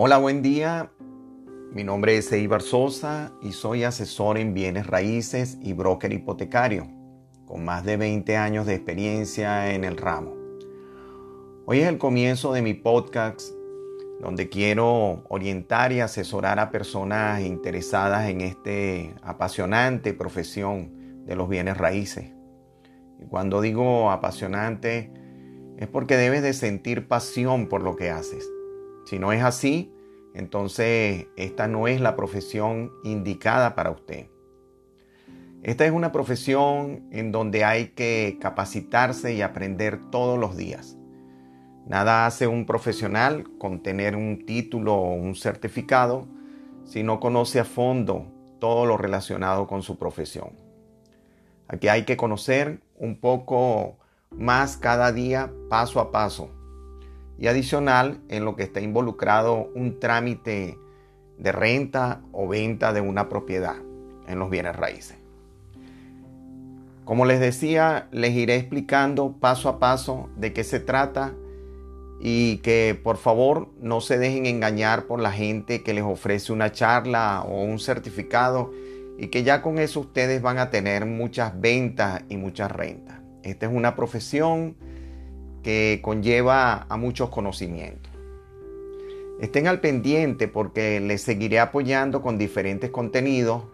Hola, buen día. Mi nombre es Eibar Sosa y soy asesor en bienes raíces y broker hipotecario, con más de 20 años de experiencia en el ramo. Hoy es el comienzo de mi podcast donde quiero orientar y asesorar a personas interesadas en este apasionante profesión de los bienes raíces. Y cuando digo apasionante es porque debes de sentir pasión por lo que haces si no es así, entonces esta no es la profesión indicada para usted. Esta es una profesión en donde hay que capacitarse y aprender todos los días. Nada hace un profesional con tener un título o un certificado si no conoce a fondo todo lo relacionado con su profesión. Aquí hay que conocer un poco más cada día, paso a paso, y adicional en lo que está involucrado un trámite de renta o venta de una propiedad en los bienes raíces. Como les decía, les iré explicando paso a paso de qué se trata y que por favor no se dejen engañar por la gente que les ofrece una charla o un certificado y que ya con eso ustedes van a tener muchas ventas y muchas rentas. Esta es una profesión que conlleva a muchos conocimientos. Estén al pendiente porque les seguiré apoyando con diferentes contenidos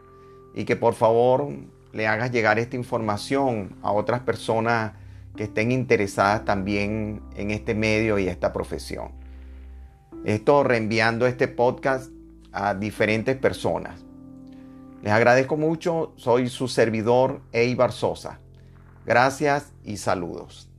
y que por favor le hagas llegar esta información a otras personas que estén interesadas también en este medio y esta profesión. Esto reenviando este podcast a diferentes personas. Les agradezco mucho, soy su servidor Eibar Sosa. Gracias y saludos.